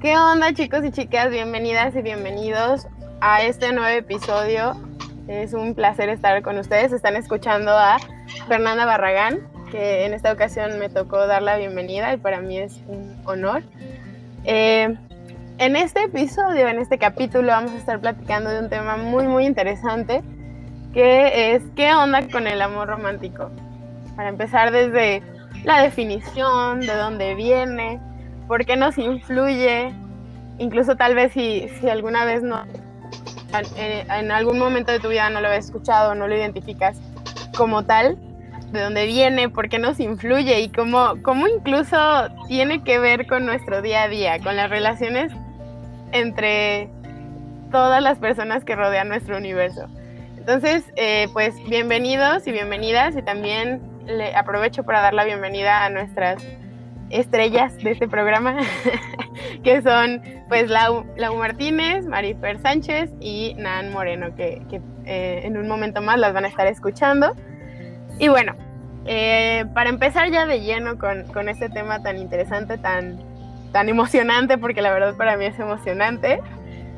¿Qué onda chicos y chicas? Bienvenidas y bienvenidos a este nuevo episodio. Es un placer estar con ustedes. Están escuchando a Fernanda Barragán, que en esta ocasión me tocó dar la bienvenida y para mí es un honor. Eh, en este episodio, en este capítulo, vamos a estar platicando de un tema muy, muy interesante, que es qué onda con el amor romántico. Para empezar desde la definición, de dónde viene, por qué nos influye, incluso tal vez si, si alguna vez no, en, algún momento de tu vida no lo has escuchado, no lo identificas como tal, de dónde viene, por qué nos influye y cómo, cómo incluso tiene que ver con nuestro día a día, con las relaciones entre todas las personas que rodean nuestro universo. Entonces, eh, pues bienvenidos y bienvenidas y también le aprovecho para dar la bienvenida a nuestras estrellas de este programa, que son pues Lau, Martínez, Marifer Sánchez y Nan Moreno, que, que eh, en un momento más las van a estar escuchando. Y bueno, eh, para empezar ya de lleno con, con, este tema tan interesante, tan, tan emocionante, porque la verdad para mí es emocionante,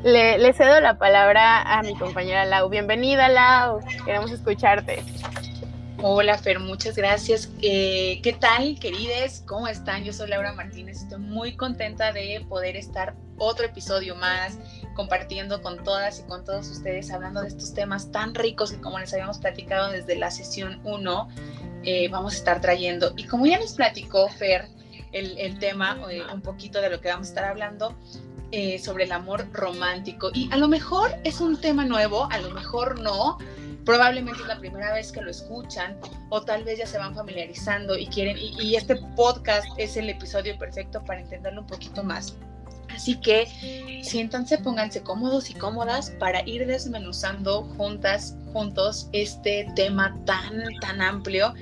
le, le cedo la palabra a mi compañera Lau. Bienvenida Lau, queremos escucharte. Hola Fer, muchas gracias. Eh, ¿Qué tal, querides? ¿Cómo están? Yo soy Laura Martínez. Estoy muy contenta de poder estar otro episodio más compartiendo con todas y con todos ustedes, hablando de estos temas tan ricos que como les habíamos platicado desde la sesión 1, eh, vamos a estar trayendo. Y como ya nos platicó Fer el, tema, eh, un poquito de lo que vamos a estar hablando, sobre el amor romántico. Y a lo mejor es un tema nuevo, a lo mejor no, probablemente es la primera vez que lo escuchan o tal vez ya se van familiarizando y quieren, y, este podcast es el episodio perfecto para entenderlo un poquito más. Así que siéntanse, pónganse cómodos y cómodas para ir desmenuzando juntas, juntos este tema tan, tan amplio.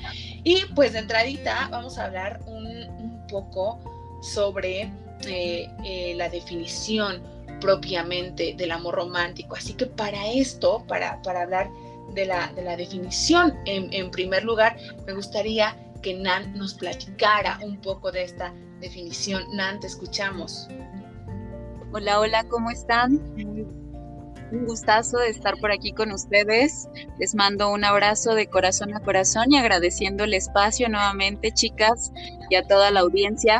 Y pues de entradita vamos a hablar un, poco sobre eh, eh, la definición propiamente del amor romántico. Así que para esto, para, para hablar de la, de la definición. En, en, primer lugar, me gustaría que Nan nos platicara un poco de esta definición. Nan, te escuchamos. Hola, hola, ¿cómo están? Un gustazo de estar por aquí con ustedes. Les mando un abrazo de corazón a corazón y agradeciendo el espacio nuevamente, chicas, y a toda la audiencia.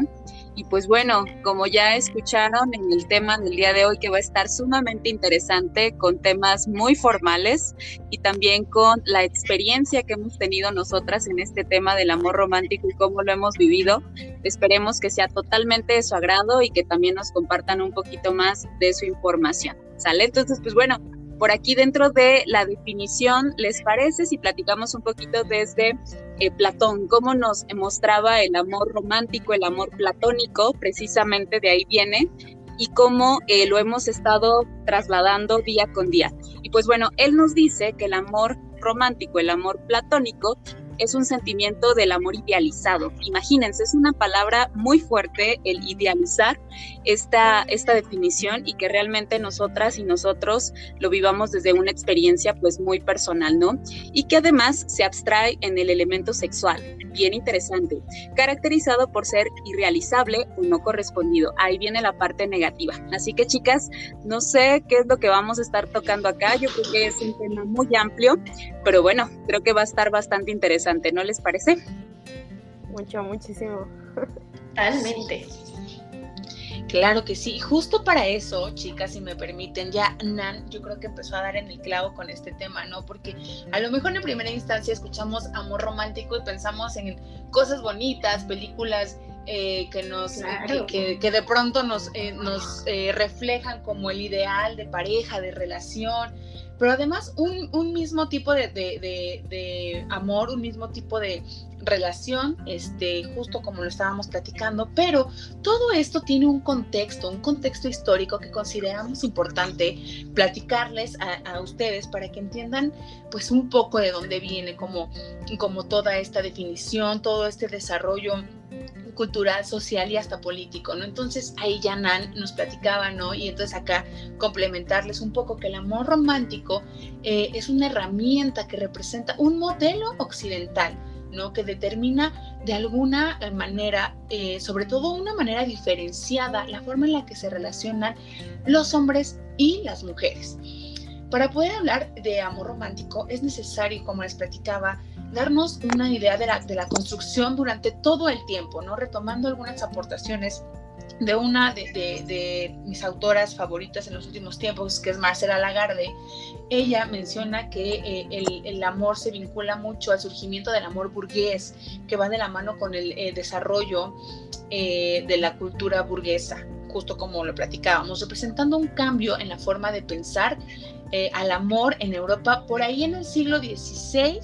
Y pues bueno, como ya escucharon en el tema del día de hoy, que va a estar sumamente interesante con temas muy formales y también con la experiencia que hemos tenido nosotras en este tema del amor romántico y cómo lo hemos vivido, esperemos que sea totalmente de su agrado y que también nos compartan un poquito más de su información. ¿Sale? Entonces, pues bueno, por aquí dentro de la definición, ¿les parece si platicamos un poquito desde eh, Platón, cómo nos mostraba el amor romántico, el amor platónico, precisamente de ahí viene, y cómo eh, lo hemos estado trasladando día con día. Y pues bueno, él nos dice que el amor romántico, el amor platónico, es un sentimiento del amor idealizado. Imagínense, es una palabra muy fuerte el idealizar esta, esta definición y que realmente nosotras y nosotros lo vivamos desde una experiencia pues muy personal, ¿no? Y que además se abstrae en el elemento sexual, bien interesante, caracterizado por ser irrealizable o no correspondido. Ahí viene la parte negativa. Así que chicas, no sé qué es lo que vamos a estar tocando acá, yo creo que es un tema muy amplio, pero bueno, creo que va a estar bastante interesante ¿no les parece? Mucho, muchísimo. Totalmente. Claro que sí. Justo para eso, chicas, si me permiten, ya Nan, yo creo que empezó a dar en el clavo con este tema, ¿no? Porque a lo mejor en primera instancia escuchamos amor romántico y pensamos en cosas bonitas, películas eh, que nos que, que, de pronto nos, eh, nos eh, reflejan como el ideal de pareja, de relación, pero además un, un mismo tipo de, de, de, amor, un mismo tipo de relación, este, justo como lo estábamos platicando, pero todo esto tiene un contexto, un contexto histórico que consideramos importante platicarles a, a ustedes para que entiendan pues un poco de dónde viene como, como toda esta definición, todo este desarrollo cultural, social y hasta político, ¿no? Entonces ahí ya Nan nos platicaba, ¿no? Y entonces acá complementarles un poco que el amor romántico eh, es una herramienta que representa un modelo occidental, ¿no? Que determina de alguna manera, eh, sobre todo una manera diferenciada, la forma en la que se relacionan los hombres y las mujeres. Para poder hablar de amor romántico es necesario, como les platicaba, darnos una idea de la, de la construcción durante todo el tiempo, ¿no? Retomando algunas aportaciones de una de, mis autoras favoritas en los últimos tiempos, que es Marcela Lagarde, ella menciona que eh, el, amor se vincula mucho al surgimiento del amor burgués, que va de la mano con el eh, desarrollo eh, de la cultura burguesa, justo como lo platicábamos, representando un cambio en la forma de pensar al amor en Europa por ahí en el siglo XVI.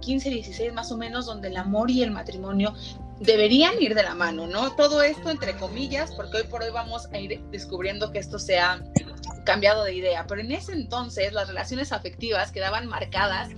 15, 16 más o menos, donde el amor y el matrimonio deberían ir de la mano, ¿no? Todo esto entre comillas, porque hoy por hoy vamos a ir descubriendo que esto se ha cambiado de idea, pero en ese entonces las relaciones afectivas quedaban marcadas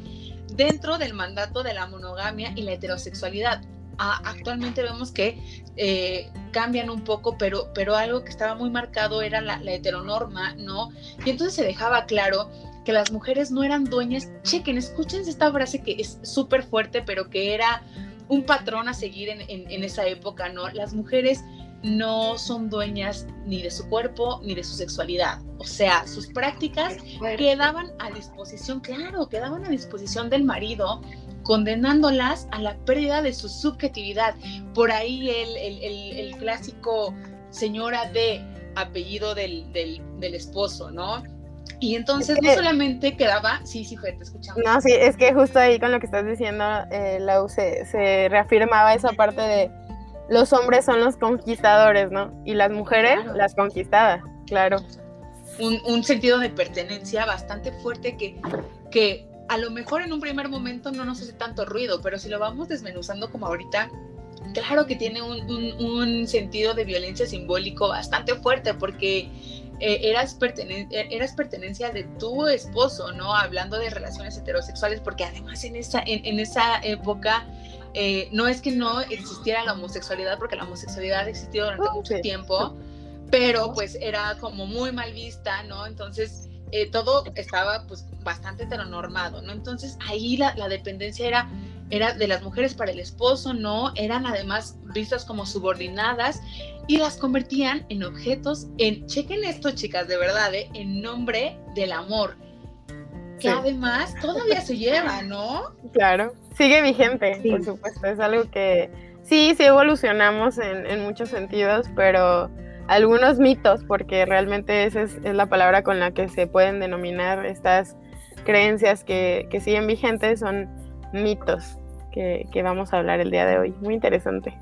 dentro del mandato de la monogamia y la heterosexualidad. Actualmente vemos que eh, cambian un poco, pero, pero algo que estaba muy marcado era la, la heteronorma, ¿no? Y entonces se dejaba claro que las mujeres no eran dueñas. Chequen, escuchen esta frase que es súper fuerte, pero que era un patrón a seguir en, esa época, ¿no? Las mujeres no son dueñas ni de su cuerpo ni de su sexualidad. O sea, sus prácticas quedaban a disposición, claro, quedaban a disposición del marido, condenándolas a la pérdida de su subjetividad. Por ahí el, clásico señora de apellido del, del esposo, ¿no? Y entonces no solamente quedaba, sí, sí, fue, te escuchamos. No, sí, es que justo ahí con lo que estás diciendo, eh, Lau, se, se, reafirmaba esa parte de los hombres son los conquistadores, ¿no? Y las mujeres las conquistadas, claro. Un, un, sentido de pertenencia bastante fuerte que, que a lo mejor en un primer momento no nos hace tanto ruido, pero si lo vamos desmenuzando como ahorita, claro que tiene un, un, un sentido de violencia simbólico bastante fuerte porque eh, eras, eras pertenencia de tu esposo, ¿no? Hablando de relaciones heterosexuales, porque además en esa, en, esa época eh, no es que no existiera la homosexualidad, porque la homosexualidad ha existido durante mucho tiempo, pero pues era como muy mal vista, ¿no? Entonces eh, todo estaba pues bastante heteronormado, ¿no? Entonces ahí la, la dependencia era era de las mujeres para el esposo, no, eran además vistas como subordinadas y las convertían en objetos, en, chequen esto chicas, de verdad, ¿eh? en nombre del amor, que además todavía se lleva, ¿no? Claro, sigue vigente, por supuesto, es algo que sí, sí evolucionamos en, muchos sentidos, pero algunos mitos, porque realmente esa es, la palabra con la que se pueden denominar estas creencias que, que siguen vigentes, son mitos que, vamos a hablar el día de hoy. Muy interesante.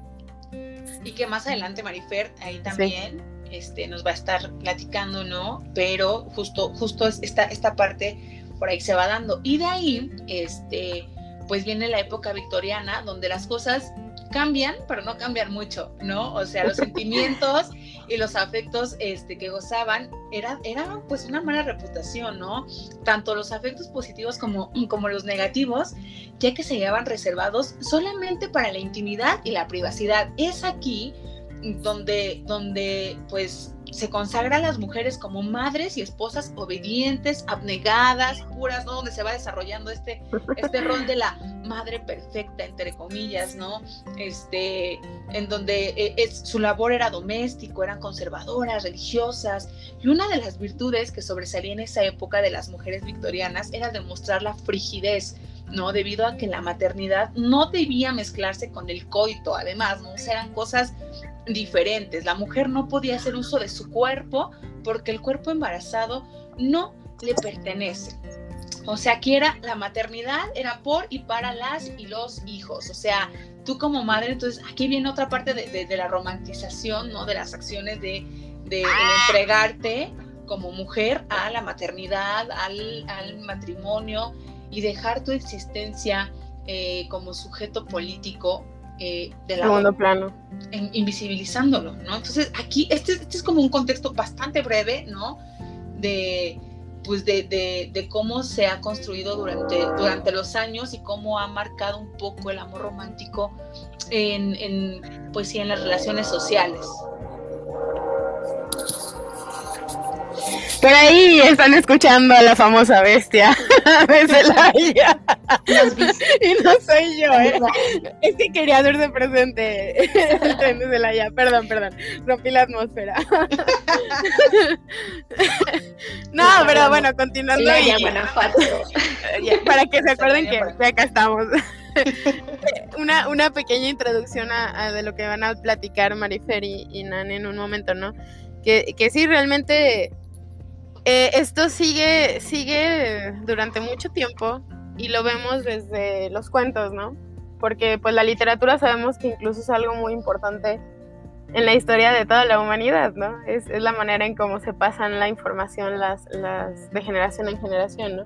Y que más adelante Marifer ahí también este, nos va a estar platicando, ¿no? Pero justo, justo esta, esta parte por ahí se va dando. Y de ahí, este, pues viene la época victoriana, donde las cosas cambian, pero no cambian mucho, ¿no? O sea, los sentimientos y los afectos este, que gozaban era, era pues una mala reputación, ¿no? Tanto los afectos positivos como, como los negativos, ya que se llevaban reservados solamente para la intimidad y la privacidad. Es aquí donde, donde pues se consagra a las mujeres como madres y esposas obedientes, abnegadas, puras, ¿no? Donde se va desarrollando este, este rol de la madre perfecta, entre comillas, ¿no? Este, en donde eh, su labor era doméstico, eran conservadoras, religiosas, y una de las virtudes que sobresalía en esa época de las mujeres victorianas era demostrar la frigidez, ¿no? Debido a que la maternidad no debía mezclarse con el coito, además, ¿no? eran cosas diferentes. La mujer no podía hacer uso de su cuerpo porque el cuerpo embarazado no le pertenece. O sea, aquí era la maternidad, era por y para las y los hijos. O sea, tú como madre, entonces aquí viene otra parte de, la romantización, ¿no? De las acciones de, de, entregarte como mujer a la maternidad, al, matrimonio y dejar tu existencia eh, como sujeto político eh, de la segundo plano. invisibilizándolo no entonces aquí este, este, es como un contexto bastante breve no de pues de, de, cómo se ha construido durante, durante los años y cómo ha marcado un poco el amor romántico en, en pues sí en las relaciones sociales por ahí están escuchando a la famosa bestia de Celaya. y no soy yo, ¿eh? Es que quería hacerse presente el tren de Celaya. Perdón, perdón. Rompí la atmósfera. no, pero bueno, continuando. Y, para que se acuerden que acá estamos. una, una pequeña introducción a, de lo que van a platicar Marifer y, y Nan en un momento, ¿no? Que, que sí, realmente eh, esto sigue, sigue durante mucho tiempo y lo vemos desde los cuentos, ¿no? Porque pues la literatura sabemos que incluso es algo muy importante en la historia de toda la humanidad, ¿no? Es, la manera en cómo se pasan la información las de generación en generación, ¿no?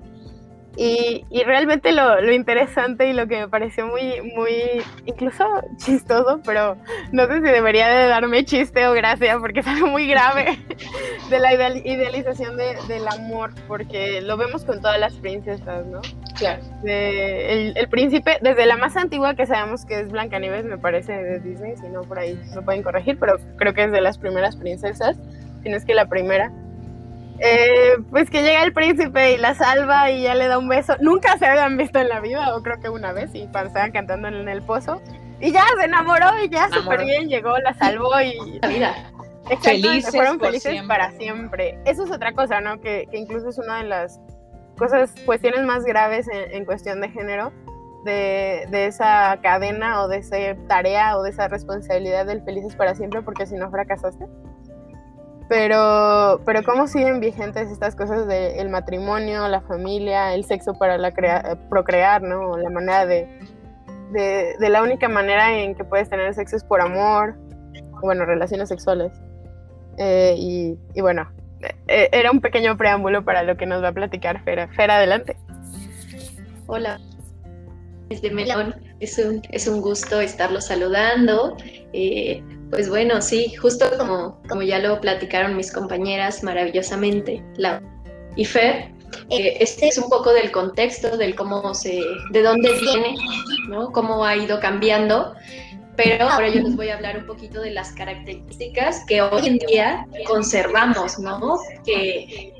Y, y realmente lo, lo, interesante y lo que me pareció muy, muy, incluso chistoso, pero no sé si debería de darme chiste o gracia porque es algo muy grave de la idealización de, del amor, porque lo vemos con todas las princesas, ¿no? Claro. el, el, príncipe, desde la más antigua que sabemos que es Blancanieves, me parece, de Disney, si no por ahí me pueden corregir, pero creo que es de las primeras princesas, si no es que la primera eh, pues que llega el príncipe y la salva y ya le da un beso. Nunca se habían visto en la vida, o creo que una vez, y cuando estaban cantando en el pozo. Y ya se enamoró y ya súper bien llegó, la salvó y... La vida. Felices fueron felices para siempre. Eso es otra cosa, ¿no? Que, que, incluso es una de las cosas, cuestiones más graves en, en cuestión de género, de, de, esa cadena o de esa tarea o de esa responsabilidad del felices para siempre, porque si no fracasaste. Pero, pero ¿cómo siguen vigentes estas cosas del matrimonio, la familia, el sexo para la procrear, ¿no? La manera de, de, de, la única manera en que puedes tener sexo es por amor, bueno, relaciones sexuales. Eh, y, y, bueno, eh, era un pequeño preámbulo para lo que nos va a platicar Fera. Fera, adelante. Hola, desde Melón, es un, es un gusto estarlo saludando. Eh, pues bueno, sí, justo como, como ya lo platicaron mis compañeras maravillosamente, la y Fer, eh, este es un poco del contexto, del cómo se, de dónde viene, ¿no? Cómo ha ido cambiando. Pero ahora yo les voy a hablar un poquito de las características que hoy en día conservamos, ¿no? Que,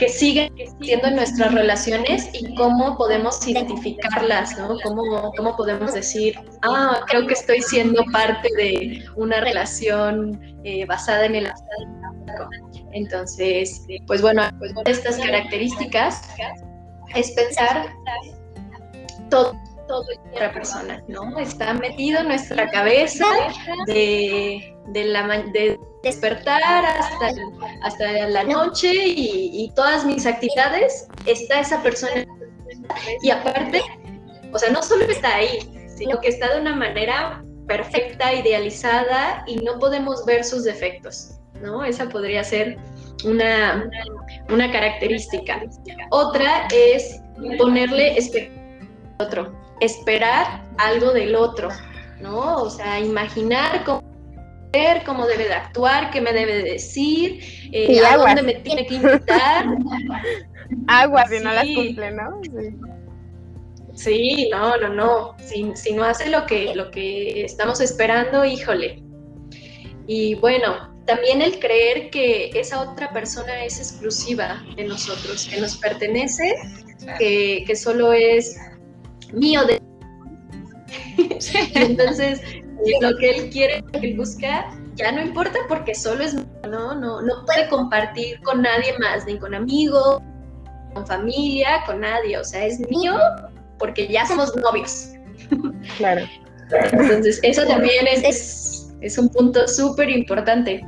que siguen siendo en nuestras relaciones y cómo podemos identificarlas, ¿no? Cómo, cómo podemos decir, ah, creo que estoy siendo parte de una relación eh, basada en el Entonces, pues bueno, pues estas características es pensar todo todo otra persona, ¿no? Está metido en nuestra cabeza de, de, la, de despertar hasta, hasta la noche y, todas mis actividades, está esa persona. Y aparte, o sea, no solo está ahí, sino que está de una manera perfecta, idealizada y no podemos ver sus defectos, ¿no? Esa podría ser una, una característica. Otra es ponerle otro, esperar algo del otro, ¿no? O sea, imaginar cómo cómo debe de actuar, qué me debe de decir, eh, a dónde me tiene que invitar. Agua, si no las cumple, ¿no? Sí. no, no, no. Si, si, no hace lo que, lo que estamos esperando, híjole. Y bueno, también el creer que esa otra persona es exclusiva de nosotros, que nos pertenece, que, que solo es mío de... Entonces, lo que él quiere, lo que él busca, ya no importa porque solo es ¿no? No, no puede compartir con nadie más, ni con amigos, con familia, con nadie. O sea, es mío porque ya somos novios. Claro. Entonces, eso también es, es, un punto súper importante.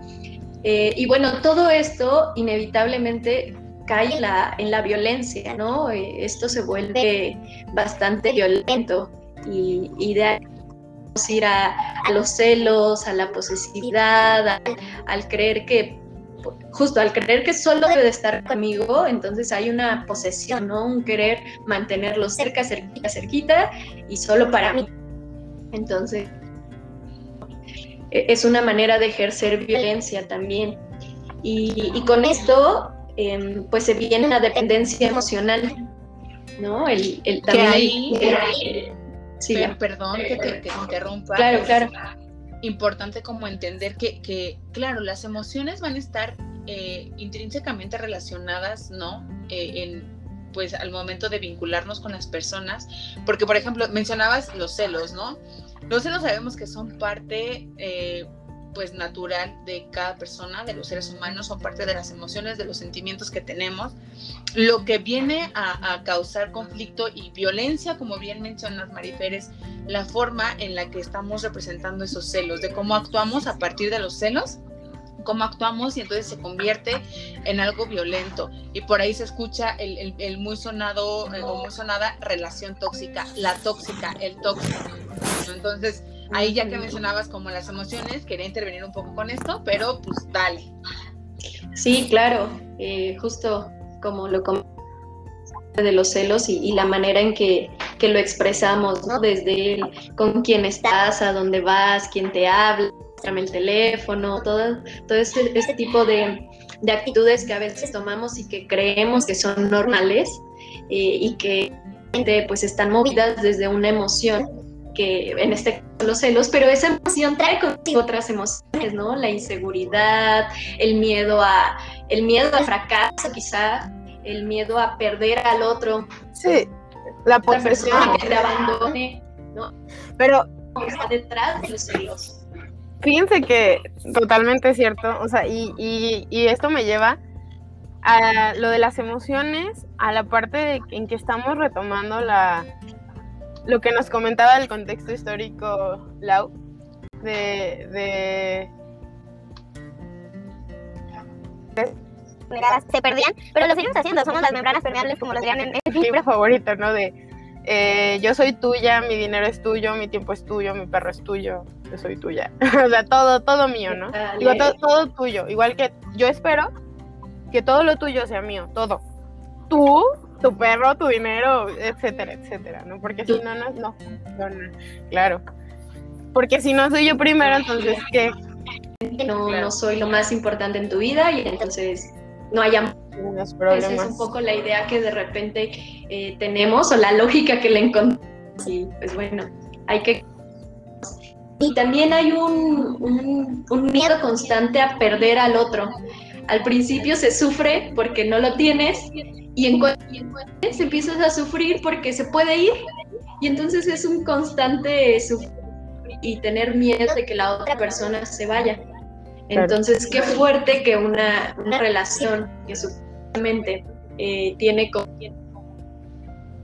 Eh, y bueno, todo esto inevitablemente cae en la, en la violencia, ¿no? Eh, esto se vuelve bastante violento y, y de ir a, los celos, a la posesividad, al creer que, justo al creer que solo debe de estar conmigo, entonces hay una posesión, ¿no? Un querer mantenerlo cerca, cerquita, cerquita y solo para mí. Entonces, e, es una manera de ejercer violencia también. Y, con esto, em, pues se viene la dependencia emocional, ¿no? El, el también Sí, perdón que te, interrumpa. Claro, claro. Importante como entender que, claro, las emociones van a estar eh, intrínsecamente relacionadas, ¿no? Eh, en pues al momento de vincularnos con las personas, porque por ejemplo mencionabas los celos, ¿no? Los celos sabemos que son parte eh, pues natural de cada persona, de los seres humanos, son parte de las emociones, de los sentimientos que tenemos. Lo que viene a, causar conflicto y violencia, como bien mencionas, Mariferes, la forma en la que estamos representando esos celos, de cómo actuamos a partir de los celos cómo actuamos y entonces se convierte en algo violento. Y por ahí se escucha el, muy sonado o muy sonada relación tóxica, la tóxica, el tóxico. Entonces, Ahí ya que mencionabas como las emociones, quería intervenir un poco con esto, pero pues dale. Sí, claro, eh, justo como lo de los celos y, la manera en que, lo expresamos, ¿no? Desde con quién estás, a dónde vas, quién te habla, el teléfono, todo, todo este, este tipo de, actitudes que a veces tomamos y que creemos que son normales eh, y que pues están movidas desde una emoción que en este caso los celos, pero esa emoción trae consigo otras emociones, ¿no? La inseguridad, el miedo a, el miedo al fracaso quizá, el miedo a perder al otro. Sí, la posesión. que te abandone, ¿no? Pero está detrás de los celos. Fíjense que totalmente cierto, o sea, y, y, y esto me lleva a lo de las emociones, a la parte de, en que estamos retomando la, lo que nos comentaba el contexto histórico, Lau, de, de se perdían, pero lo seguimos haciendo, somos las membranas permeables como lo dirían en el libro favorito, ¿no? De eh, yo soy tuya, mi dinero es tuyo, mi tiempo es tuyo, mi perro es tuyo, yo soy tuya. o sea, todo, todo mío, ¿no? Digo, todo, todo tuyo. Igual que yo espero que todo lo tuyo sea mío, todo. Tú tu perro, tu dinero, etcétera, etcétera, ¿no? Porque si no, no, no, claro. Porque si no soy yo primero, entonces, ¿qué? No, no soy lo más importante en tu vida y entonces no haya problemas. Esa es un poco la idea que de repente eh, tenemos o la lógica que le encontramos. Y pues bueno, hay que... Y también hay un, un, un miedo constante a perder al otro. Al principio se sufre porque no lo tienes y en cuanto empiezas a sufrir porque se puede ir y entonces es un constante sufrir y tener miedo de que la otra persona se vaya. Entonces, qué fuerte que una, relación que supuestamente eh, tiene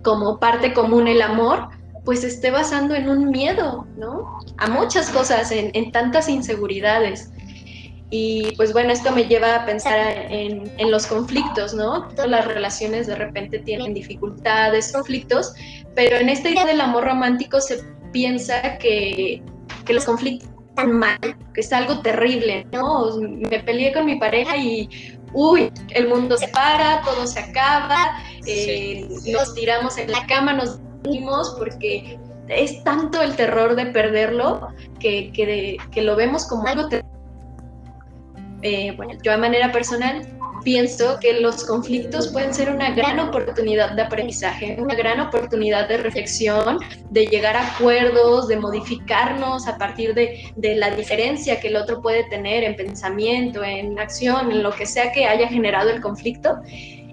como, parte común el amor, pues esté basando en un miedo, ¿no? A muchas cosas, en, en tantas inseguridades. Y pues bueno, esto me lleva a pensar en, los conflictos, ¿no? Todas las relaciones de repente tienen dificultades, conflictos, pero en esta idea del amor romántico se piensa que, los conflictos están mal, que es algo terrible, ¿no? Me peleé con mi pareja y, uy, el mundo se para, todo se acaba, eh, nos tiramos en la cama, nos dimos porque es tanto el terror de perderlo que, que lo vemos como algo terrible eh, yo a manera personal pienso que los conflictos pueden ser una gran oportunidad de aprendizaje, una gran oportunidad de reflexión, de llegar a acuerdos, de modificarnos a partir de, de, la diferencia que el otro puede tener en pensamiento, en acción, en lo que sea que haya generado el conflicto.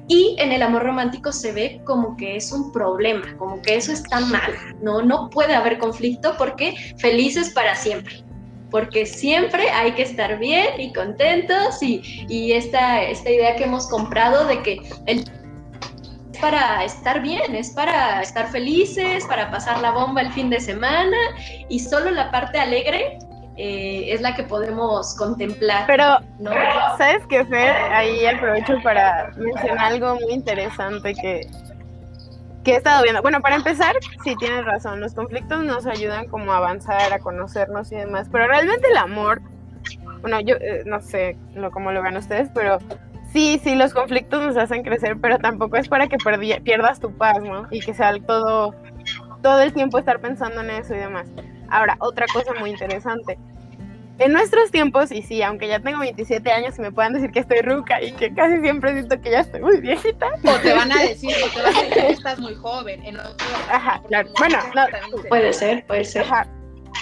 Y en el amor romántico se ve como que es un problema, como que eso está mal, ¿no? No puede haber conflicto porque felices para siempre porque siempre hay que estar bien y contentos y, esta, esta idea que hemos comprado de que el es para estar bien, es para estar felices, para pasar la bomba el fin de semana y solo la parte alegre eh, es la que podemos contemplar. Pero, ¿no? ¿sabes qué, Fer? Ahí aprovecho para mencionar algo muy interesante que, que he estado viendo. Bueno, para empezar, sí tienes razón, los conflictos nos ayudan como a avanzar, a conocernos y demás, pero realmente el amor, bueno, yo eh, no sé lo, cómo lo ven ustedes, pero sí, sí, los conflictos nos hacen crecer, pero tampoco es para que pierdas tu paz, ¿no? Y que sea todo, todo el tiempo estar pensando en eso y demás. Ahora, otra cosa muy interesante, en nuestros tiempos, y sí, aunque ya tengo 27 años y me puedan decir que estoy ruca y que casi siempre siento que ya estoy muy viejita. O te van a decir, o te van a decir que estás muy joven. En Ajá, claro. Bueno, no, puede ser, puede ser. Ajá.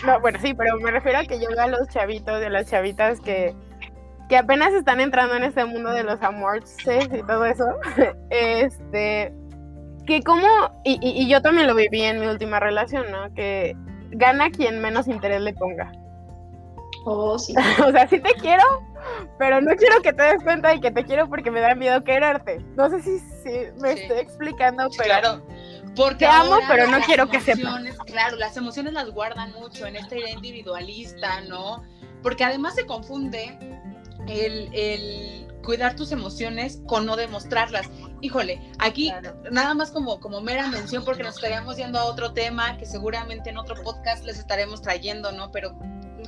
No, bueno, sí, pero me refiero a que yo veo a los chavitos de las chavitas que, que apenas están entrando en este mundo de los amores y todo eso. Este, que como, y, y, y yo también lo viví en mi última relación, ¿no? Que gana quien menos interés le ponga. Oh, sí. o sea, sí te quiero, pero no quiero que te des cuenta de que te quiero porque me da miedo quererte. No sé si, si me Sí. estoy explicando, pero Claro. Porque Te amo, pero no quiero que sepas. Claro, las emociones las guardan mucho en esta idea individualista, ¿no? Porque además se confunde el, el cuidar tus emociones con no demostrarlas. Híjole, aquí Claro. nada más como, como mera mención, porque nos estaríamos yendo a otro tema que seguramente en otro podcast les estaremos trayendo, ¿no? Pero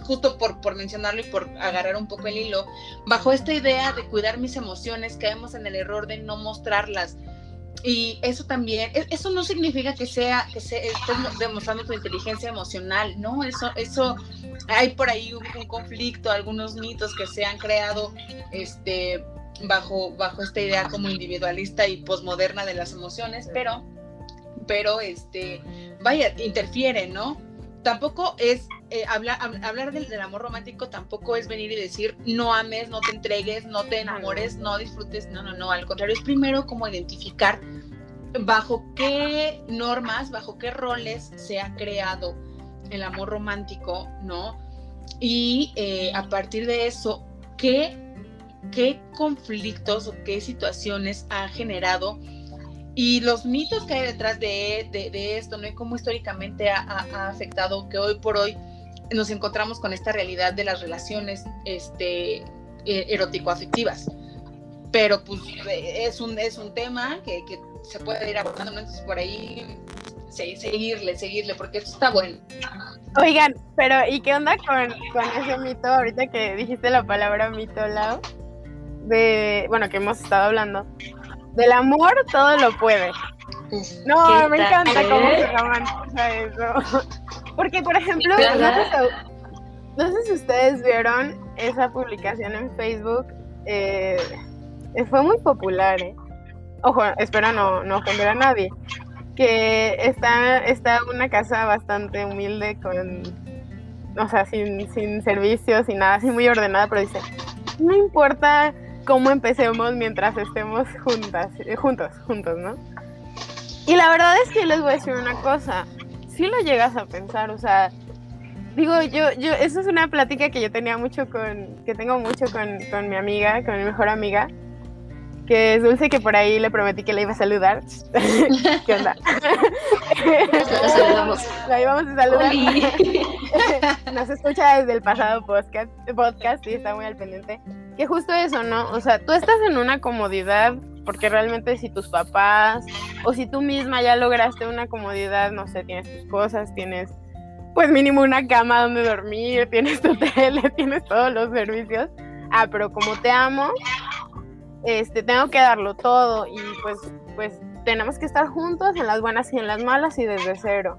justo por, por mencionarlo y por agarrar un poco el hilo, bajo esta idea de cuidar mis emociones, caemos en el error de no mostrarlas. Y eso también, e- eso no significa que sea, que se estés mo- demostrando tu inteligencia emocional, ¿no? Eso, eso, hay por ahí un, un conflicto, algunos mitos que se han creado, este, bajo, bajo esta idea como individualista y posmoderna de las emociones, pero, pero, este, vaya, interfiere, ¿no? Tampoco es, eh, hablar, hab- hablar del, del amor romántico tampoco es venir y decir, no ames, no te entregues, no te enamores, no disfrutes, no, no, no, al contrario, es primero como identificar bajo qué normas, bajo qué roles se ha creado el amor romántico, ¿no? Y eh, a partir de eso, ¿qué, qué conflictos o qué situaciones ha generado y los mitos que hay detrás de, de- de esto, ¿no? Y cómo históricamente ha, ha- afectado que hoy por hoy nos encontramos con esta realidad de las relaciones este, eh, erótico-afectivas. Pero pues es un, es un tema que, que se puede ir abordando. Entonces por ahí se- seguirle, seguirle, porque esto está bueno. Oigan, pero ¿y qué onda con, con ese mito ahorita que dijiste la palabra mito, Lau? De, bueno, que hemos estado hablando. Del amor todo lo puede. No, ¿Qué me tal, encanta cómo eh? se romantiza eso. Porque, por ejemplo, no sé, si, no sé si ustedes vieron esa publicación en Facebook. eh, eh, fue muy popular, ¿eh? Ojo, espero no, no ofender a nadie. Que está, está una casa bastante humilde con, o sea, sin, sin servicios, sin nada, así muy ordenada, pero dice, no importa cómo empecemos mientras estemos juntas, eh, juntos, juntos, ¿no? Y la verdad es que les voy a decir una cosa, si lo llegas a pensar, o sea, digo, yo, yo, eso es una plática que yo tenía mucho con, que tengo mucho con, con mi amiga, con mi mejor amiga, que es Dulce, que por ahí le prometí que le iba a saludar. ¿Qué onda? La saludamos. La íbamos a saludar. Nos escucha desde el pasado podcast, podcast y está muy al pendiente. Que justo eso, ¿no? O sea, tú estás en una comodidad, porque realmente si tus papás o si tú misma ya lograste una comodidad, no sé, tienes tus cosas, tienes pues mínimo una cama donde dormir, tienes tu tele, tienes todos los servicios. Ah, pero como te amo, este, tengo que darlo todo y pues, pues tenemos que estar juntos en las buenas y en las malas y desde cero.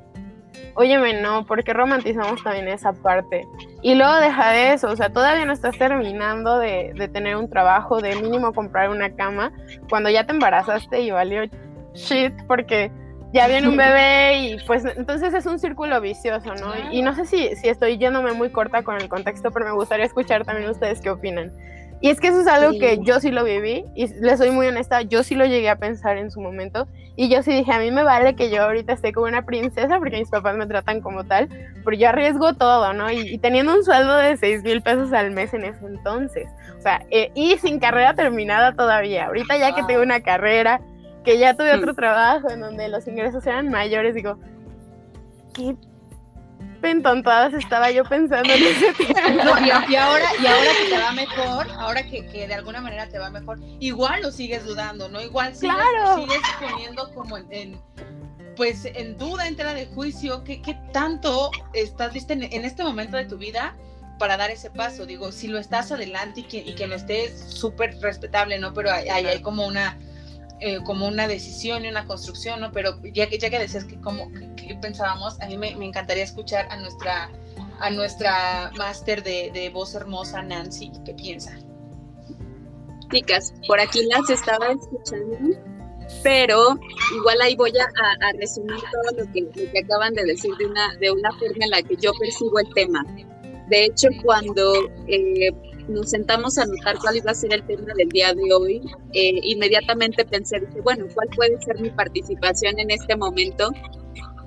Óyeme, no, porque romantizamos también esa parte. Y luego deja de eso, o sea, todavía no estás terminando de, de tener un trabajo, de mínimo comprar una cama, cuando ya te embarazaste y valió shit, porque ya viene un bebé y pues entonces es un círculo vicioso, ¿no? Y no sé si, si estoy yéndome muy corta con el contexto, pero me gustaría escuchar también ustedes qué opinan. Y es que eso es algo Sí. que yo sí lo viví y les soy muy honesta, yo sí lo llegué a pensar en su momento y yo sí dije, a mí me vale que yo ahorita esté como una princesa porque mis papás me tratan como tal, pero yo arriesgo todo, ¿no? Y, y teniendo un sueldo de 6 mil pesos al mes en ese entonces, o sea, eh, y sin carrera terminada todavía, ahorita ya que tengo una carrera, que ya tuve otro trabajo en donde los ingresos eran mayores, digo, qué pentontadas estaba yo pensando en ese tiempo. No, y, y ahora, y ahora que te va mejor, ahora que, que de alguna manera te va mejor, igual lo sigues dudando, ¿no? Igual sigues, Claro. sigues poniendo como en, en, pues en duda, en tela de juicio, ¿qué, qué tanto estás lista en, en este momento de tu vida para dar ese paso? Digo, si lo estás adelante y que, y que no estés súper respetable, ¿no? Pero hay, hay, hay como una eh, como una decisión y una construcción, ¿no? Pero ya que, ya que decías que como que, que pensábamos, a mí me, me encantaría escuchar a nuestra a nuestra máster de, de voz hermosa, Nancy, ¿qué piensa? Chicas, por aquí las estaba escuchando, pero igual ahí voy a, a- resumir todo lo que, lo que acaban de decir de una, de una forma en la que yo percibo el tema. De hecho, cuando eh, nos sentamos a notar cuál iba a ser el tema del día de hoy, eh, inmediatamente pensé, dije, bueno, ¿cuál puede ser mi participación en este momento?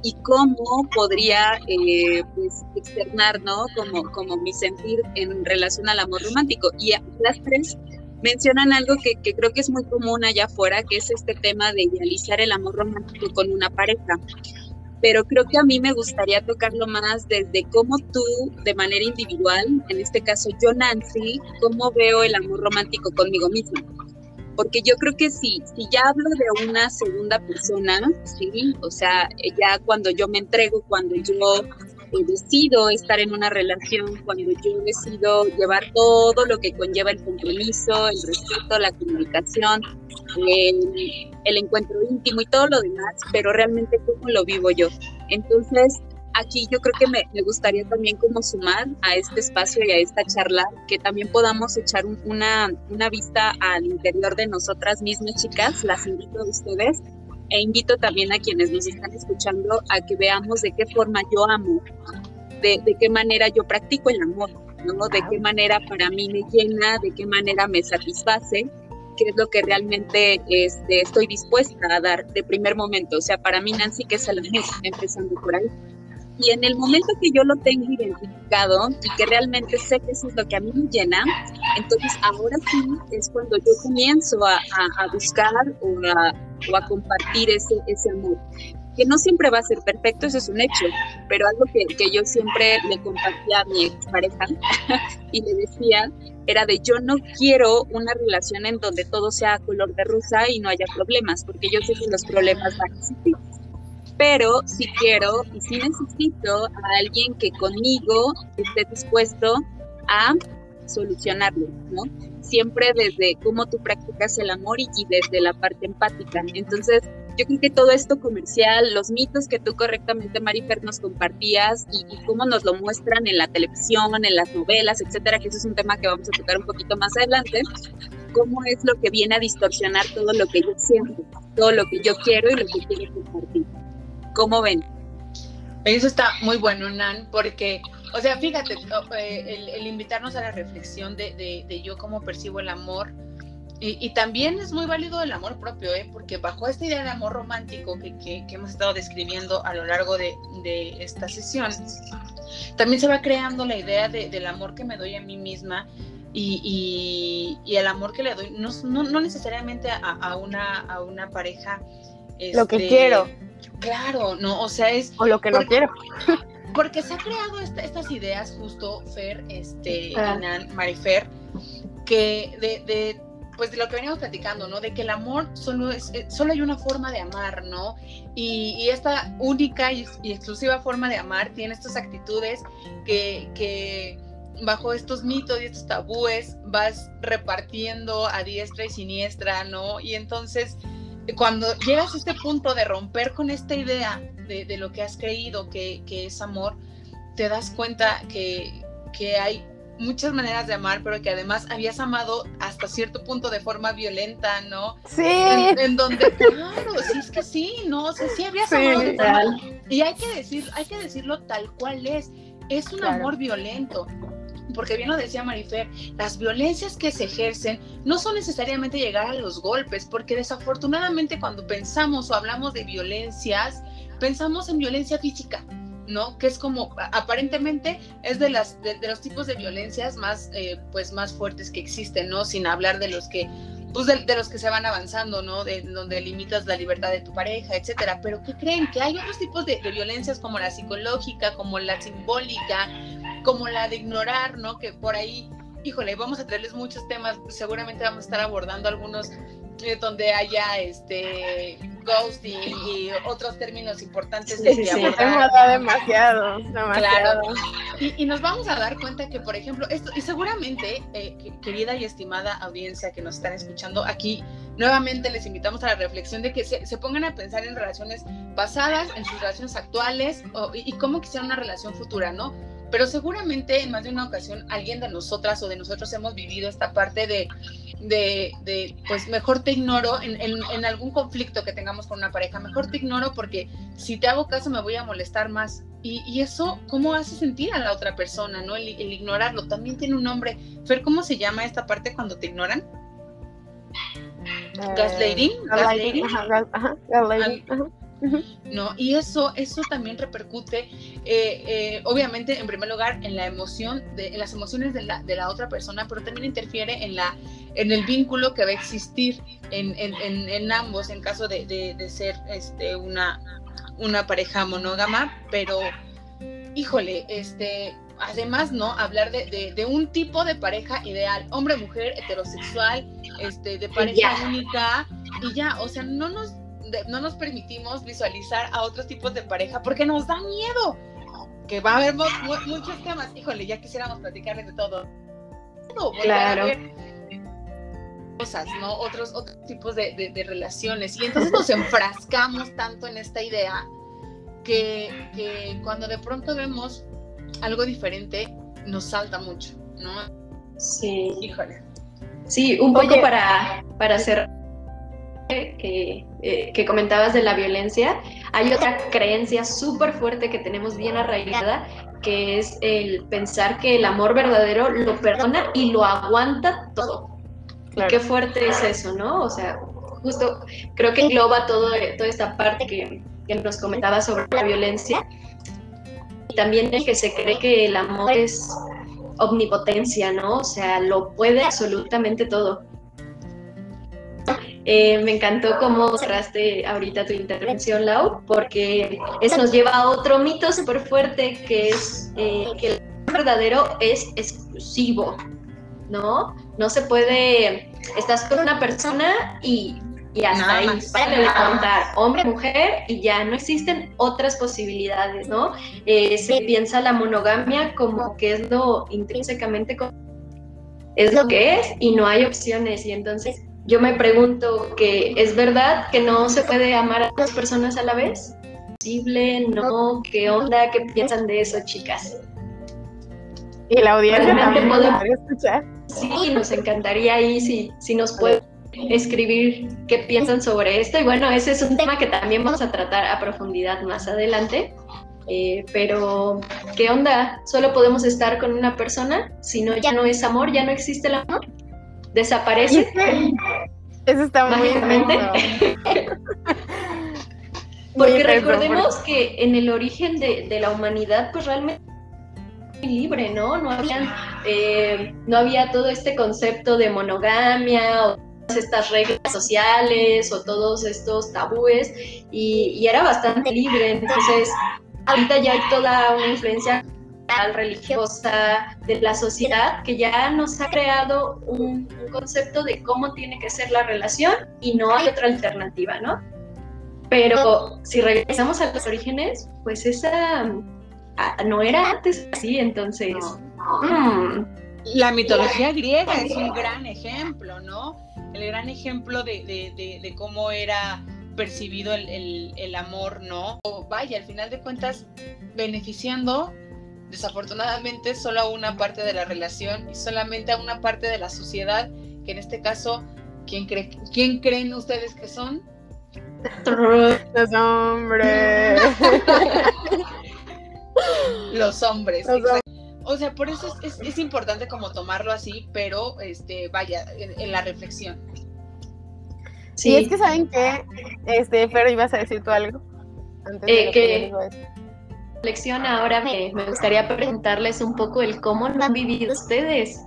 y cómo podría eh, pues, externar, ¿no? Como, como mi sentir en relación al amor romántico. Y las tres mencionan algo que, que, creo que es muy común allá afuera, que es este tema de idealizar el amor romántico con una pareja. Pero creo que a mí me gustaría tocarlo más desde cómo tú, de manera individual, en este caso yo, Nancy, cómo veo el amor romántico conmigo misma porque yo creo que si, si ya hablo de una segunda persona, ¿sí? o sea, ya cuando yo me entrego, cuando yo eh, decido estar en una relación, cuando yo decido llevar todo lo que conlleva el compromiso, el respeto, la comunicación, el, el encuentro íntimo y todo lo demás, pero realmente cómo lo vivo yo. Entonces, aquí yo creo que me, me, gustaría también como sumar a este espacio y a esta charla que también podamos echar una, una vista al interior de nosotras mismas, chicas. Las invito a ustedes e invito también a quienes nos están escuchando a que veamos de qué forma yo amo, de, de qué manera yo practico el amor, ¿no? De qué manera para mí me llena, de qué manera me satisface qué es lo que realmente este, estoy dispuesta a dar de primer momento. O sea, para mí Nancy, que es amor, empezando por ahí. Y en el momento que yo lo tengo identificado y que realmente sé que eso es lo que a mí me llena, entonces ahora sí es cuando yo comienzo a, buscar o a, o a, compartir ese, ese amor. Que no siempre va a ser perfecto, eso es un hecho, pero algo que, que yo siempre le compartía a mi pareja y le decía era de yo no quiero una relación en donde todo sea color de rosa y no haya problemas, porque yo sé que los problemas van a existir pero si quiero y si necesito a alguien que conmigo esté dispuesto a solucionarlo, ¿no? Siempre desde cómo tú practicas el amor y, desde la parte empática. Entonces, yo creo que todo esto comercial, los mitos que tú correctamente, Marifer, nos compartías y, y, cómo nos lo muestran en la televisión, en las novelas, etcétera, que eso es un tema que vamos a tocar un poquito más adelante, cómo es lo que viene a distorsionar todo lo que yo siento, todo lo que yo quiero y lo que quiero compartir. ¿Cómo ven? Eso está muy bueno, Nan, porque, o sea, fíjate, eh, el, invitarnos a la reflexión de, yo cómo percibo el amor, y, también es muy válido el amor propio, ¿eh? porque bajo esta idea de amor romántico que, hemos estado describiendo a lo largo de, esta sesión, también se va creando la idea del amor que me doy a mí misma y, el amor que le doy, no, no, necesariamente a, una, a una pareja. lo que este, quiero Claro, no, o sea, es... O lo que no quiero. Porque se ha creado estas ideas justo, Fer, este, ah. Marifer, que de, pues de lo que veníamos platicando, ¿no? De que el amor solo es, eh, solo hay una forma de amar, ¿no? Y, esta única y, exclusiva forma de amar tiene estas actitudes que, que bajo estos mitos y estos tabúes vas repartiendo a diestra y siniestra, ¿no? Y entonces cuando llegas a este punto de romper con esta idea de, lo que has creído que, es amor, te das cuenta que, hay muchas maneras de amar, pero que además habías amado hasta cierto punto de forma violenta, ¿no? Sí. En, donde, claro, sí es que sí, ¿no? O sea, sí habías amado. y hay que decir, hay que decirlo tal cual es. Es un amor violento porque bien lo decía Marifer, las violencias que se ejercen no son necesariamente llegar a los golpes, porque desafortunadamente cuando pensamos o hablamos de violencias, pensamos en violencia física, ¿no? Que es como, aparentemente, es de, las, de, los tipos de violencias más, eh, pues, más fuertes que existen, ¿no? Sin hablar de los que pues de, los que se van avanzando, ¿no? De donde limitas la libertad de tu pareja, etcétera. Pero ¿qué creen? Que hay otros tipos de, de, violencias como la psicológica, como la simbólica, como la de ignorar, ¿no? Que por ahí, híjole, vamos a traerles muchos temas, seguramente vamos a estar abordando algunos eh, donde haya este ghosting y otros términos importantes de, sí, abordar. demasiado, demasiado. Claro. Y, nos vamos a dar cuenta que, por ejemplo, esto, y seguramente, eh, querida y estimada audiencia que nos están escuchando aquí, nuevamente les invitamos a la reflexión de que se, se pongan a pensar en relaciones pasadas, en sus relaciones actuales y, y cómo quisiera una relación futura, ¿no? Pero seguramente en más de una ocasión alguien de nosotras o de nosotros hemos vivido esta parte de, de, de pues mejor te ignoro en, en, algún conflicto que tengamos con una pareja, mejor te ignoro porque si te hago caso me voy a molestar más, Y, eso, ¿cómo hace sentir a la otra persona, no? El, ignorarlo. También tiene un nombre. Fer, ¿cómo se llama esta parte cuando te ignoran? Eh, Gaslighting. gaslighting, ajá, gas- ajá, gaslighting, ajá. ¿No? Y eso, eso también repercute, eh, eh, obviamente, en primer lugar, en la emoción, de, en las emociones de la, de la otra persona, pero también interfiere en, la, en el vínculo que va a existir en, en, en, en ambos, en caso de, de, ser este, una, una pareja monógama, pero, híjole, este... Además, ¿no? Hablar de, de, de un tipo de pareja ideal, hombre-mujer, heterosexual, este, de pareja única, y ya, o sea, no nos de- no nos permitimos visualizar a otros tipos de pareja porque nos da miedo. Que va a haber mu- mu- muchos temas. Híjole, ya quisiéramos platicarles de todo. A Claro. Cosas, ¿no? Otros, otros tipos de, de- de relaciones. Y entonces nos enfrascamos tanto en esta idea que, que cuando de pronto vemos algo diferente, nos salta mucho, ¿no? Sí. Híjole. Sí, un poco Oye. para, para hacer que, eh, que comentabas de la violencia, hay otra creencia súper fuerte que tenemos bien arraigada, que es el pensar que el amor verdadero lo perdona y lo aguanta todo. Claro. qué fuerte es eso, ¿no? O sea, justo creo que engloba todo, toda esta parte que, que nos comentaba sobre la violencia. Y también el que se cree que el amor es omnipotencia, ¿no? O sea, lo puede absolutamente todo. Eh, me encantó cómo cerraste ahorita tu intervención, Lau, porque eso nos lleva a otro mito súper fuerte que es eh, que el verdadero es exclusivo, ¿no? No se puede, estás con una persona y, y hasta Nada ahí, para de contar, hombre, mujer, y ya no existen otras posibilidades, ¿no? Eh, se piensa la monogamia como que es lo intrínsecamente es lo que es y no hay opciones y entonces yo me pregunto que es verdad que no se puede amar a dos personas a la vez posible no qué onda qué piensan de eso chicas Y la audiencia también podemos- escuchar. sí nos encantaría ahí si si nos pueden escribir qué piensan sobre esto. Y bueno ese es un tema que también vamos a tratar a profundidad más adelante. Eh, pero qué onda solo podemos estar con una persona. Si no ya no es amor ya no existe el amor. Y desaparece. es que eso está muy. Porque recordemos que en el origen de, de la humanidad, pues realmente muy libre, ¿no? No había, eh, no había todo este concepto de monogamia o todas estas reglas sociales o todos estos tabúes y, y era bastante libre. Entonces, ahorita ya hay toda una influencia cultural, religiosa de la sociedad que ya nos ha creado un, un concepto de cómo tiene que ser la relación y no hay otra alternativa, ¿no? Pero si regresamos a los orígenes, pues esa ah, no era antes así, entonces. mm, La mitología griega es un gran ejemplo, ¿no? El gran ejemplo de, de- de- de cómo era percibido el, el- el amor, ¿no? O vaya, al final de cuentas, beneficiando desafortunadamente solo a una parte de la relación y solamente a una parte de la sociedad, que en este caso, ¿quién, cree, ¿quién creen ustedes que son? Los hombres. Los hombres. Los. O sea, por eso es, es- es importante como tomarlo así, pero este, vaya, en- en la reflexión. sí, Y es que saben que, este, Fer, ibas a decir tú algo. Antes de Eh, que- que. Lección ahora me, me gustaría preguntarles un poco el cómo lo han vivido ustedes,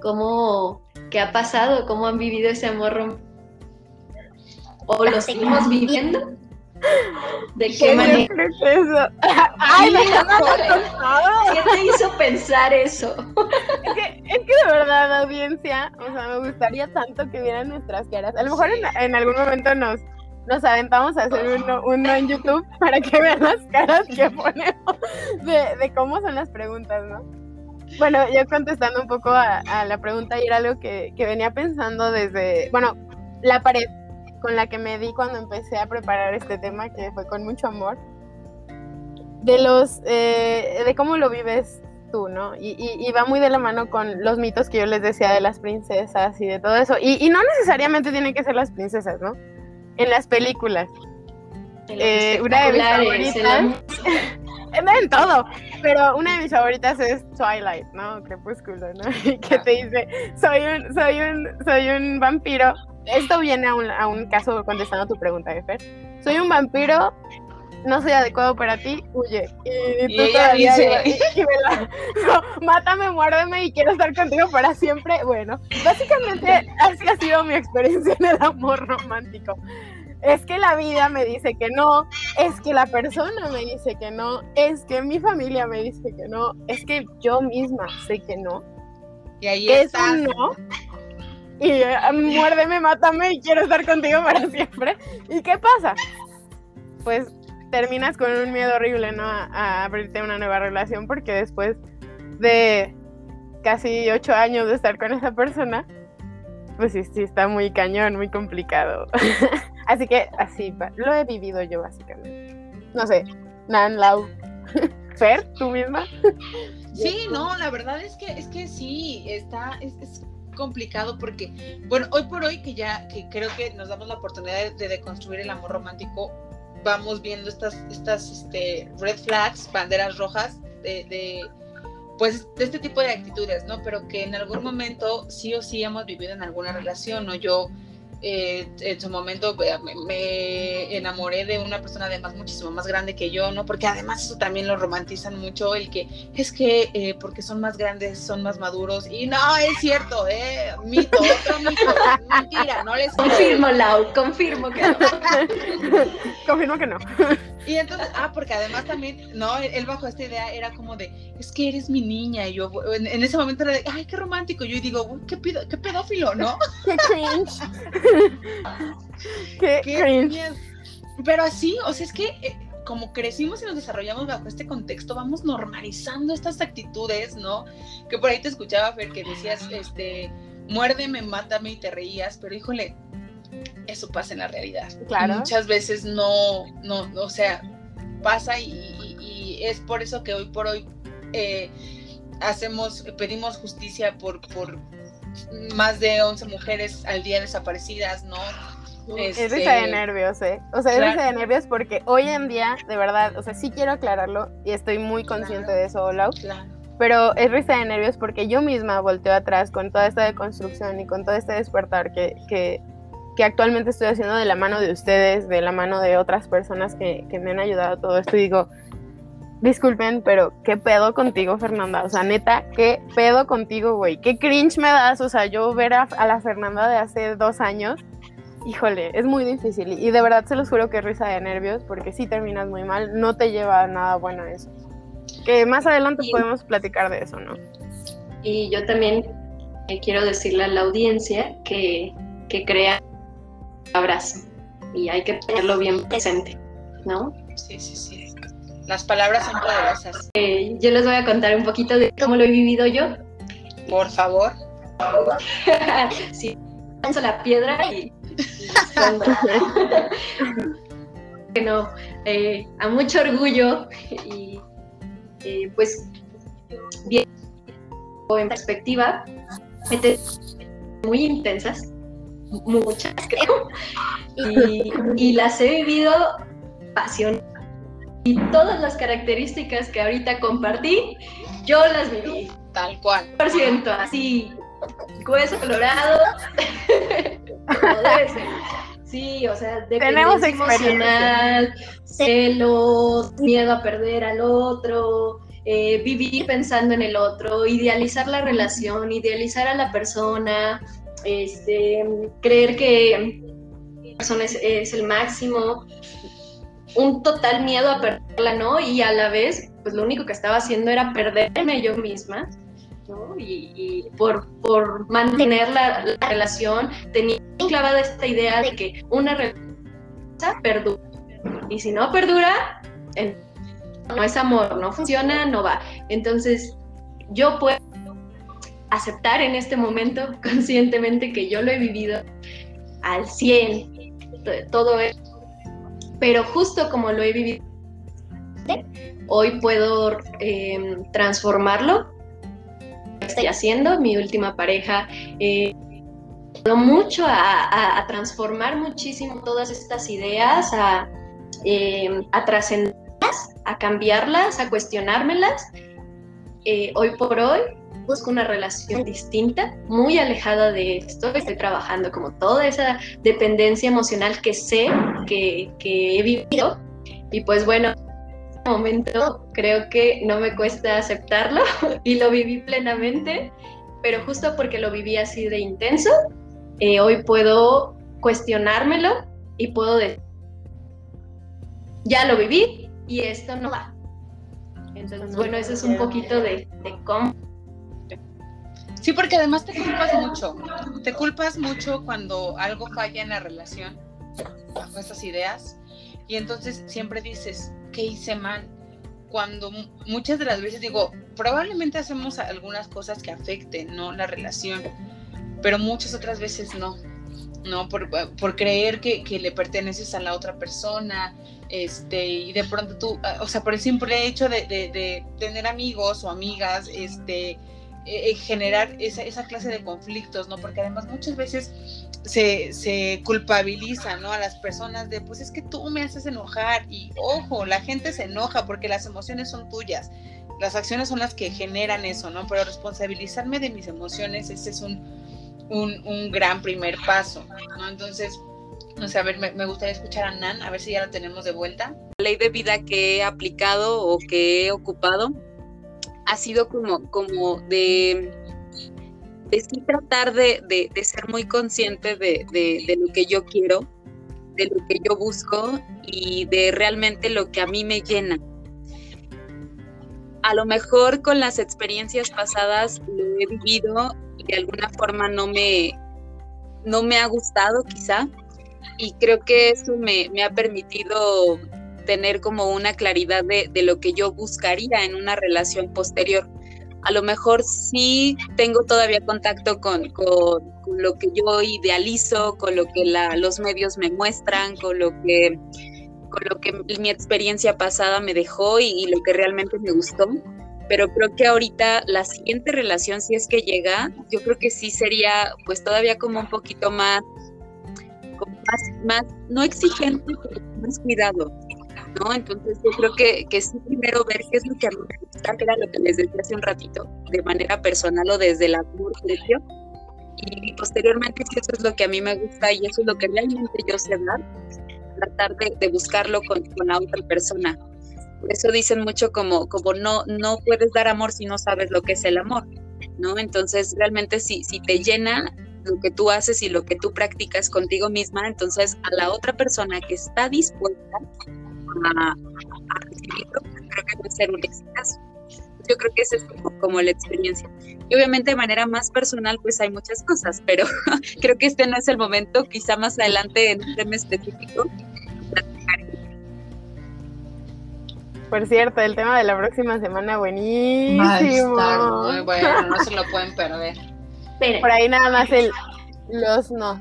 cómo, qué ha pasado, cómo han vivido ese amor o lo seguimos viviendo, de qué yo manera. que eso. ¡Ay, me! ¿Qué te hizo pensar eso? Es que, es que de verdad, audiencia, o sea, me gustaría tanto que vieran nuestras caras. A lo mejor en, en algún momento nos, nos aventamos a hacer uno, uno en YouTube para que vean las caras que ponemos de, cómo son las preguntas, ¿no? Bueno, yo contestando un poco a, la pregunta y era algo que, venía pensando desde, bueno, la pared con la que me di cuando empecé a preparar este tema, que fue con mucho amor, de los, eh, de cómo lo vives tú, ¿no? Y va muy de la mano con los mitos que yo les decía de las princesas y de todo eso. Y, y no necesariamente tienen que ser las princesas, ¿no? En las películas. En Eh, una de mis espectaculares, en la favoritas. en todo. Pero una de mis favoritas es Twilight, ¿no? Crepúsculo, ¿no? Y que te dice, soy un, soy un, soy un vampiro. Esto viene a un, a un caso contestando tu pregunta, Efer. Soy un vampiro no soy adecuado para ti, huye. Y, tú todavía no, mátame, muérdeme y quiero estar contigo para siempre. Bueno, básicamente así ha sido mi experiencia en el amor romántico. Es que la vida me dice que no, es que la persona me dice que no, es que mi familia me dice que no, es que yo misma sé que no. Y ahí es un no. Y eh, muérdeme, mátame y quiero estar contigo para siempre. ¿Y qué pasa? Pues terminas con un miedo horrible, ¿no? A, abrirte una nueva relación porque después de casi ocho años de estar con esa persona, pues sí, sí está muy cañón, muy complicado. así que así, lo he vivido yo básicamente. No sé, Nan, Lau, Fer, tú misma. sí, no, la verdad es que es que sí, está, es, es complicado porque, bueno, hoy por hoy que ya, que creo que nos damos la oportunidad de deconstruir el amor romántico, vamos viendo estas, estas este, red flags, banderas rojas de, de, pues, de este tipo de actitudes, ¿no? Pero que en algún momento sí o sí hemos vivido en alguna relación, ¿no? Yo eh, en su momento eh, me, enamoré de una persona además muchísimo más grande que yo, ¿no? Porque además eso también lo romantizan mucho, el que es que eh, porque son más grandes, son más maduros, y no, es cierto, ¿eh? Mito, otro mito, mentira, no les Confirmo, Lau, confirmo que no. confirmo que no. Y entonces, ah, porque además también, no, él bajo esta idea era como de, es que eres mi niña, y yo en, ese momento era de, ay, qué romántico, yo digo, qué, qué pedófilo, ¿no? Qué cringe. qué, cringe. Pero así, o sea, es que eh, como crecimos y nos desarrollamos bajo este contexto, vamos normalizando estas actitudes, ¿no? Que por ahí te escuchaba, Fer, que decías, este, muérdeme, mátame y te reías, pero híjole, eso pasa en la realidad. Claro. Muchas veces no, no, o sea, pasa y, es por eso que hoy por hoy eh, hacemos, pedimos justicia por, por más de 11 mujeres al día desaparecidas, ¿no? Es risa de este, nervios, ¿eh? O sea, es risa de nervios porque hoy en día, de verdad, o sea, sí quiero aclararlo y estoy muy consciente de eso, Lau. Claro. Pero es risa de nervios porque yo misma volteo atrás con toda esta deconstrucción y con todo este despertar que, que, que actualmente estoy haciendo de la mano de ustedes, de la mano de otras personas que, que me han ayudado a todo esto. Y digo, disculpen, pero ¿qué pedo contigo, Fernanda? O sea, neta, ¿qué pedo contigo, güey? ¿Qué cringe me das? O sea, yo ver a, la Fernanda de hace dos años, híjole, es muy difícil. Y de verdad se los juro que es risa de nervios, porque si terminas muy mal, no te lleva a nada bueno eso. Que más adelante podemos platicar de eso, ¿no? Y yo también eh, quiero decirle a la audiencia que, que crea abrazo y hay que tenerlo bien presente, ¿no? Sí, sí, sí. Las palabras son poderosas. Eh, yo les voy a contar un poquito de cómo lo he vivido yo. Por favor. sí, lanzo la piedra y, bueno, eh, a mucho orgullo y eh, pues bien en perspectiva, muy intensas, muchas creo, y, y las he vivido pasión y todas las características que ahorita compartí, yo las viví. Tal cual. Por ciento, así, hueso colorado. Sí, o sea, Tenemos emocional, celos, miedo a perder al otro, eh, vivir pensando en el otro, idealizar la relación, idealizar a la persona, este, creer que la persona es el máximo, un total miedo a perderla, ¿no? Y a la vez, pues lo único que estaba haciendo era perderme yo misma, ¿no? Y, por, por, mantener la, relación, tenía clavada esta idea de que una relación perdura. Y si no perdura, no es amor, no funciona, no va. Entonces, yo puedo aceptar en este momento conscientemente que yo lo he vivido al 100, todo esto pero justo como lo he vivido, hoy puedo em, transformarlo. Estoy haciendo, mi última pareja, eh, mucho a, transformar muchísimo todas estas ideas, a, eh, a trascenderlas, a cambiarlas, a cuestionármelas. Eh, hoy por hoy busco una relación distinta, muy alejada de esto. Estoy trabajando como toda esa dependencia emocional que sé que, que he vivido. Y pues bueno, en este momento creo que no me cuesta aceptarlo y lo viví plenamente, pero justo porque lo viví así de intenso, eh, hoy puedo cuestionármelo y puedo decir, ya lo viví y esto no va. Entonces, bueno, eso es un poquito de, de cómo Sí, porque además te culpas mucho. Te culpas mucho cuando algo falla en la relación, bajo esas ideas. Y entonces siempre dices, ¿qué hice mal? Cuando muchas de las veces digo, probablemente hacemos algunas cosas que afecten, ¿no? La relación, pero muchas otras veces no. ¿no? Por, por creer que, que, le perteneces a la otra persona, este, y de pronto tú, o sea, por el simple hecho de, de, de tener amigos o amigas, este, eh, generar esa, esa, clase de conflictos, ¿no? Porque además muchas veces se, se culpabiliza, ¿no? A las personas de, pues es que tú me haces enojar y ojo, la gente se enoja porque las emociones son tuyas, las acciones son las que generan eso, ¿no? Pero responsabilizarme de mis emociones, ese es un, un, un gran primer paso, ¿no? Entonces, no sé, a ver, me, me, gustaría escuchar a Nan, a ver si ya la tenemos de vuelta. La ley de vida que he aplicado o que he ocupado ha sido como, como de, sí tratar de, ser muy consciente de, de, lo que yo quiero, de lo que yo busco y de realmente lo que a mí me llena. A lo mejor con las experiencias pasadas lo he vivido y de alguna forma no me, no me ha gustado quizá y creo que eso me, me ha permitido tener como una claridad de, de, lo que yo buscaría en una relación posterior. A lo mejor sí tengo todavía contacto con, con, con lo que yo idealizo, con lo que la, los medios me muestran, con lo que, con lo que mi experiencia pasada me dejó y, y lo que realmente me gustó. Pero creo que ahorita la siguiente relación, si es que llega, yo creo que sí sería pues todavía como un poquito más, más, más no exigente, pero más cuidado ¿no? Entonces yo creo que, que sí primero ver qué es lo que a mí me gusta, que era lo que les decía hace un ratito, de manera personal o desde amor propio, y posteriormente si eso es lo que a mí me gusta y eso es lo que realmente yo sé dar, tratar de, de buscarlo con, con, la otra persona. Por eso dicen mucho como, como no, no puedes dar amor si no sabes lo que es el amor, ¿no? Entonces realmente si, si te llena lo que tú haces y lo que tú practicas contigo misma, entonces a la otra persona que está dispuesta a, a recibirlo, creo que puede ser un exitazo. Yo creo que esa es como, como, la experiencia. Y obviamente de manera más personal, pues hay muchas cosas, pero creo que este no es el momento, quizá más adelante en un tema específico. Por cierto, el tema de la próxima semana, buenísimo. muy bueno, no se lo pueden perder. Por ahí nada más el los no.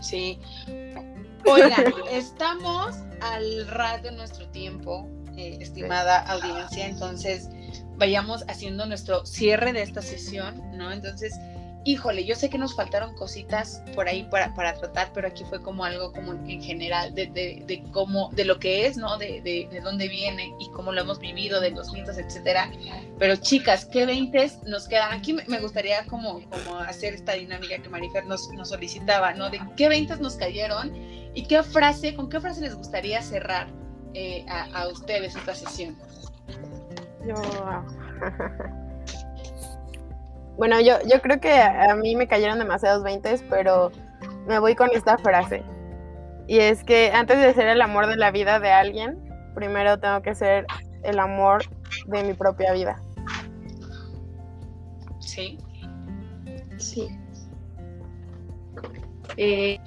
Sí. Oigan, estamos al ras de nuestro tiempo, eh, estimada audiencia, entonces vayamos haciendo nuestro cierre de esta sesión, ¿no? Entonces, híjole, yo sé que nos faltaron cositas por ahí para, para tratar, pero aquí fue como algo como en general de, de, de cómo, de lo que es, ¿no? De, de, de, dónde viene y cómo lo hemos vivido, de los mitos, etcétera. Pero chicas, ¿qué veintes nos quedan? Aquí me gustaría como, como hacer esta dinámica que Marifer nos, nos solicitaba, ¿no? De qué veintes nos cayeron y qué frase, con qué frase les gustaría cerrar eh, a, a ustedes esta sesión. Yo... Bueno, yo, yo creo que a, mí me cayeron demasiados 20, pero me voy con esta frase. Y es que antes de ser el amor de la vida de alguien, primero tengo que ser el amor de mi propia vida. Sí. Sí. Eh,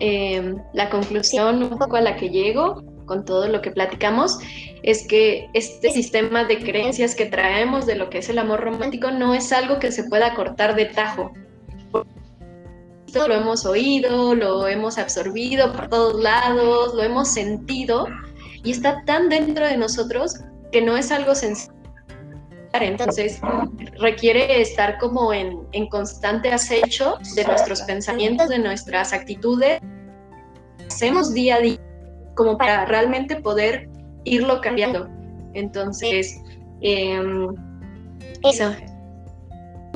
eh, la conclusión un poco a la que llego con todo lo que platicamos, es que este sistema de creencias que traemos de lo que es el amor romántico no es algo que se pueda cortar de tajo. Lo hemos oído, lo hemos absorbido por todos lados, lo hemos sentido y está tan dentro de nosotros que no es algo sencillo. Entonces requiere estar como en, en constante acecho de nuestros pensamientos, de nuestras actitudes. Hacemos día a día como para realmente poder irlo cambiando. Entonces, em, eso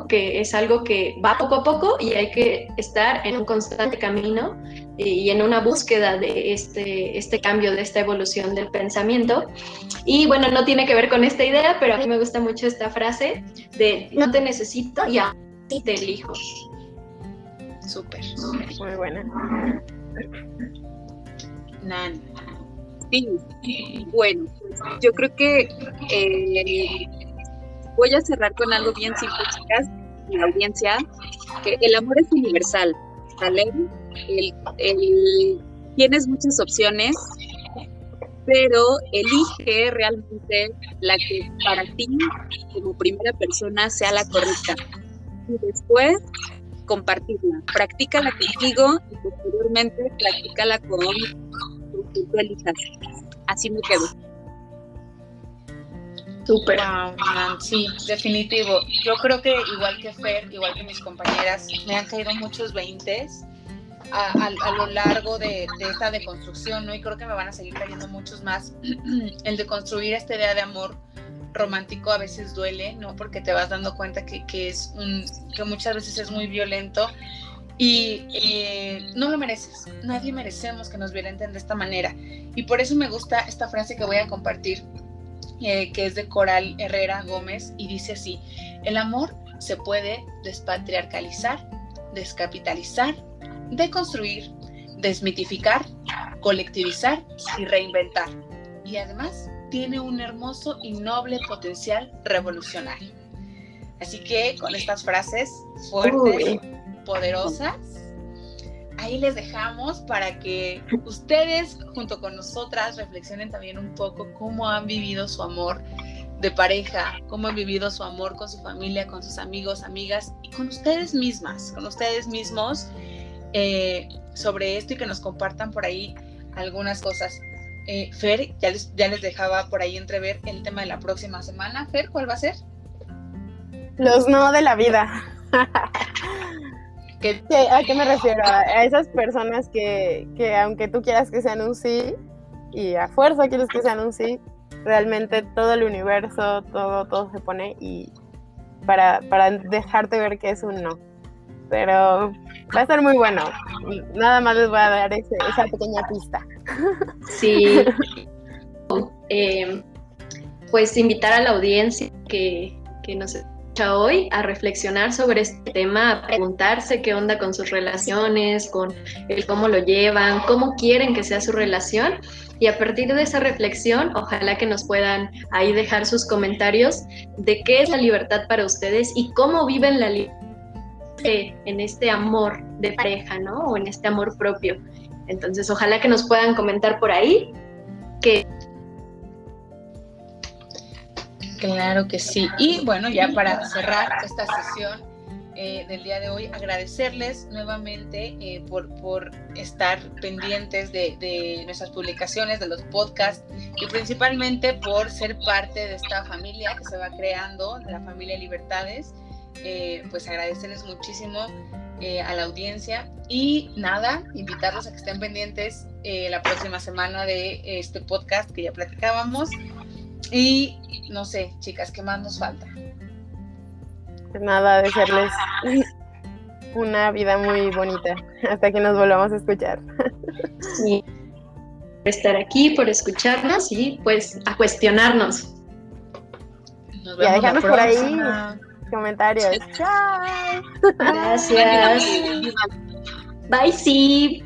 que es algo que va poco a poco y hay que estar en un constante camino y en una búsqueda de este, este cambio, de esta evolución del pensamiento. Y bueno, no tiene que ver con esta idea, pero a mí me gusta mucho esta frase de no te necesito y a ti te elijo. Súper. Muy buena. Nan. Sí, bueno, yo creo que eh, voy a cerrar con algo bien simple, chicas, la audiencia, que el amor es universal, tienes muchas opciones, pero elige realmente la que para ti, como primera persona, sea la correcta. Y después, compartirla. Practícala contigo y posteriormente practícala con tu Así me quedo. Súper. sí, definitivo. Yo creo que igual que Fer, igual que mis compañeras, me han caído muchos veintes a, lo largo de, esta deconstrucción, ¿no? Y creo que me van a seguir cayendo muchos más. El de construir esta idea de amor romántico a veces duele, ¿no? Porque te vas dando cuenta que, es un, que muchas veces es muy violento y eh, no lo mereces. Nadie merecemos que nos violenten de esta manera. Y por eso me gusta esta frase que voy a compartir eh, que es de Coral Herrera Gómez, y dice así, el amor se puede despatriarcalizar, descapitalizar, deconstruir, desmitificar, colectivizar y reinventar. Y además tiene un hermoso y noble potencial revolucionario. Así que con estas frases fuertes, poderosas, ahí les dejamos para que ustedes junto con nosotras reflexionen también un poco cómo han vivido su amor de pareja, cómo han vivido su amor con su familia, con sus amigos, amigas y con ustedes mismas, con ustedes mismos eh, sobre esto y que nos compartan por ahí algunas cosas. Eh, Fer, ya les, ya les dejaba por ahí entrever el tema de la próxima semana. Fer, ¿cuál va a ser? Los no de la vida. ¿A qué me refiero? A esas personas que, que, aunque tú quieras que sean un sí, y a fuerza quieres que sean un sí, realmente todo el universo, todo, todo se pone y para, para dejarte ver que es un no. Pero va a estar muy bueno. Nada más les voy a dar esa pequeña pista. Sí. Eh, pues invitar a la audiencia que, que nos hoy a reflexionar sobre este tema, a preguntarse qué onda con sus relaciones, con el cómo lo llevan, cómo quieren que sea su relación. Y a partir de esa reflexión, ojalá que nos puedan ahí dejar sus comentarios de qué es la libertad para ustedes y cómo viven la libertad en este amor de pareja, ¿no? O en este amor propio. Entonces, ojalá que nos puedan comentar por ahí que Claro que sí. Y bueno, ya para cerrar esta sesión eh, del día de hoy, agradecerles nuevamente eh, por, por estar pendientes de, nuestras publicaciones, de los podcasts y principalmente por ser parte de esta familia que se va creando, de la familia Libertades. Eh, pues agradecerles muchísimo a la audiencia y nada, invitarlos a que estén pendientes la próxima semana de este podcast que ya platicábamos. Y no sé, chicas, ¿qué más nos falta? Pues nada, desearles una vida muy bonita hasta que nos volvamos a escuchar. Sí. Por estar aquí, por escucharnos y pues a cuestionarnos. Nos y a dejarnos por ahí comentarios. Chao. Gracias. Bye, sí.